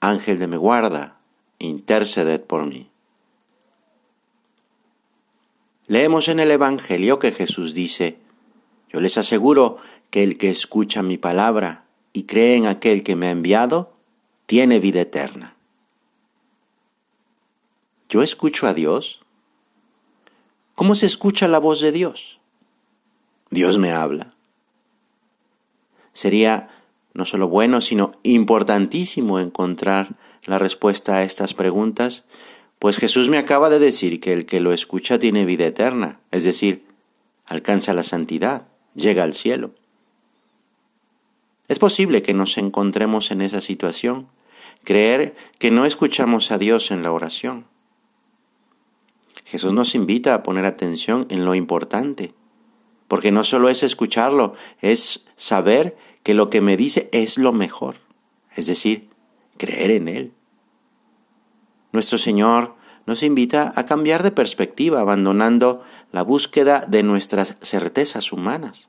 Ángel de mi guarda, interceded por mí. Leemos en el Evangelio que Jesús dice, Yo les aseguro que el que escucha mi palabra y cree en aquel que me ha enviado, tiene vida eterna. ¿Yo escucho a Dios? ¿Cómo se escucha la voz de Dios? Dios me habla. Sería no solo bueno, sino importantísimo encontrar la respuesta a estas preguntas, pues Jesús me acaba de decir que el que lo escucha tiene vida eterna, es decir, alcanza la santidad, llega al cielo. Es posible que nos encontremos en esa situación, creer que no escuchamos a Dios en la oración. Jesús nos invita a poner atención en lo importante, porque no solo es escucharlo, es saber que lo que me dice es lo mejor, es decir, creer en Él. Nuestro Señor nos invita a cambiar de perspectiva, abandonando la búsqueda de nuestras certezas humanas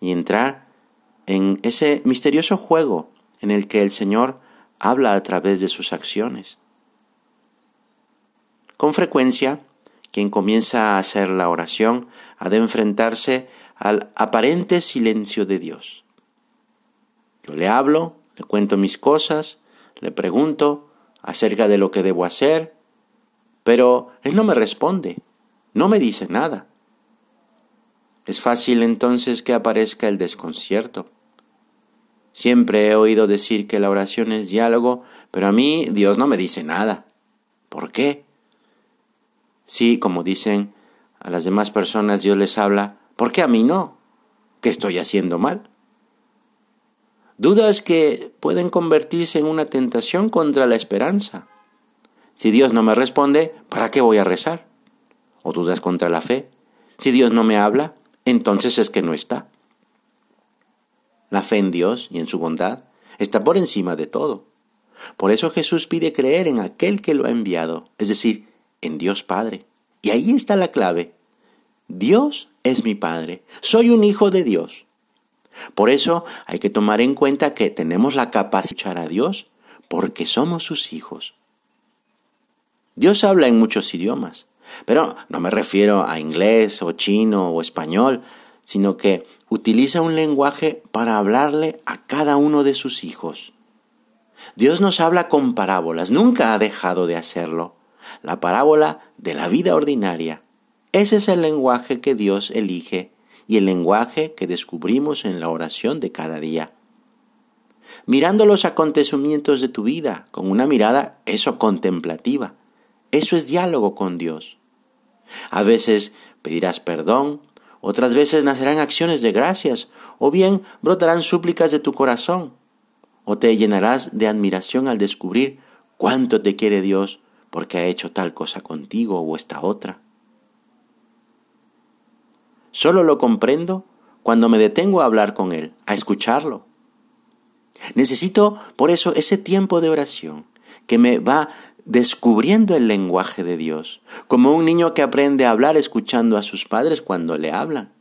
y entrar en ese misterioso juego en el que el Señor habla a través de sus acciones. Con frecuencia, quien comienza a hacer la oración ha de enfrentarse al aparente silencio de Dios. Yo le hablo, le cuento mis cosas, le pregunto acerca de lo que debo hacer, pero él no me responde, no me dice nada. Es fácil entonces que aparezca el desconcierto. Siempre he oído decir que la oración es diálogo, pero a mí Dios no me dice nada. ¿Por qué? Sí, como dicen a las demás personas, Dios les habla, ¿por qué a mí no? ¿Qué estoy haciendo mal? Dudas que pueden convertirse en una tentación contra la esperanza. Si Dios no me responde, ¿para qué voy a rezar? ¿O dudas contra la fe? Si Dios no me habla, entonces es que no está. La fe en Dios y en su bondad está por encima de todo. Por eso Jesús pide creer en aquel que lo ha enviado, es decir, en Dios Padre. Y ahí está la clave. Dios es mi Padre. Soy un hijo de Dios. Por eso hay que tomar en cuenta que tenemos la capacidad de escuchar a Dios porque somos sus hijos. Dios habla en muchos idiomas, pero no me refiero a inglés o chino o español, sino que utiliza un lenguaje para hablarle a cada uno de sus hijos. Dios nos habla con parábolas, nunca ha dejado de hacerlo. La parábola de la vida ordinaria. Ese es el lenguaje que Dios elige y el lenguaje que descubrimos en la oración de cada día. Mirando los acontecimientos de tu vida con una mirada, eso contemplativa. Eso es diálogo con Dios. A veces pedirás perdón, otras veces nacerán acciones de gracias, o bien brotarán súplicas de tu corazón, o te llenarás de admiración al descubrir cuánto te quiere Dios porque ha hecho tal cosa contigo o esta otra. Solo lo comprendo cuando me detengo a hablar con Él, a escucharlo. Necesito por eso ese tiempo de oración que me va descubriendo el lenguaje de Dios, como un niño que aprende a hablar escuchando a sus padres cuando le hablan.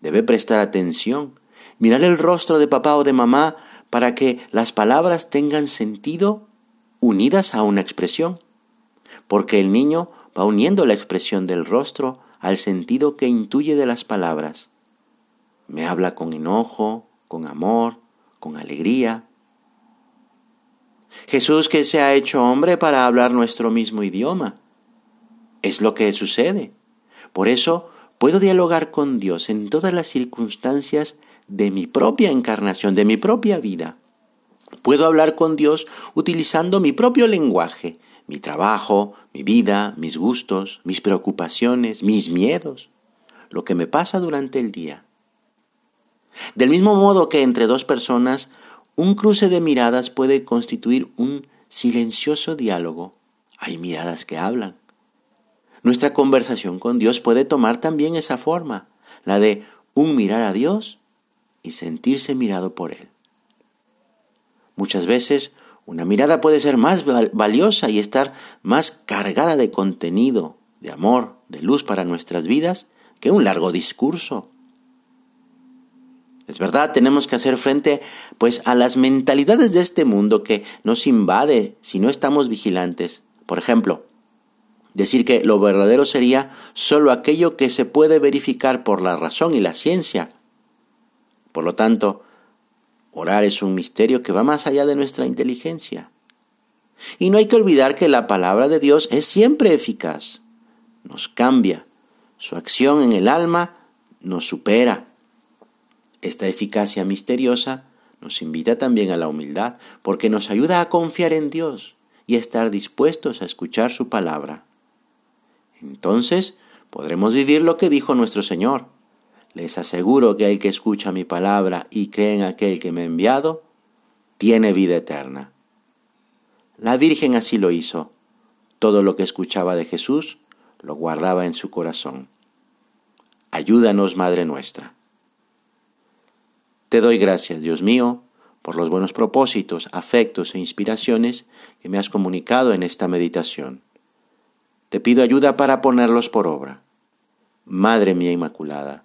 Debe prestar atención, mirar el rostro de papá o de mamá para que las palabras tengan sentido unidas a una expresión, porque el niño va uniendo la expresión del rostro al sentido que intuye de las palabras. Me habla con enojo, con amor, con alegría. Jesús que se ha hecho hombre para hablar nuestro mismo idioma. Es lo que sucede. Por eso puedo dialogar con Dios en todas las circunstancias de mi propia encarnación, de mi propia vida. Puedo hablar con Dios utilizando mi propio lenguaje, mi trabajo, mi vida, mis gustos, mis preocupaciones, mis miedos, lo que me pasa durante el día. Del mismo modo que entre dos personas, Un cruce de miradas puede constituir un silencioso diálogo. Hay miradas que hablan. Nuestra conversación con Dios puede tomar también esa forma, la de un mirar a Dios y sentirse mirado por Él. Muchas veces una mirada puede ser más valiosa y estar más cargada de contenido, de amor, de luz para nuestras vidas que un largo discurso. Es verdad, tenemos que hacer frente pues a las mentalidades de este mundo que nos invade si no estamos vigilantes. Por ejemplo, decir que lo verdadero sería solo aquello que se puede verificar por la razón y la ciencia. Por lo tanto, orar es un misterio que va más allá de nuestra inteligencia. Y no hay que olvidar que la palabra de Dios es siempre eficaz. Nos cambia. Su acción en el alma nos supera. Esta eficacia misteriosa nos invita también a la humildad, porque nos ayuda a confiar en Dios y a estar dispuestos a escuchar su palabra. Entonces podremos vivir lo que dijo nuestro Señor. Les aseguro que el que escucha mi palabra y cree en aquel que me ha enviado, tiene vida eterna. La Virgen así lo hizo. Todo lo que escuchaba de Jesús lo guardaba en su corazón. Ayúdanos, Madre nuestra. Te doy gracias, Dios mío, por los buenos propósitos, afectos e inspiraciones que me has comunicado en esta meditación. Te pido ayuda para ponerlos por obra. Madre mía Inmaculada,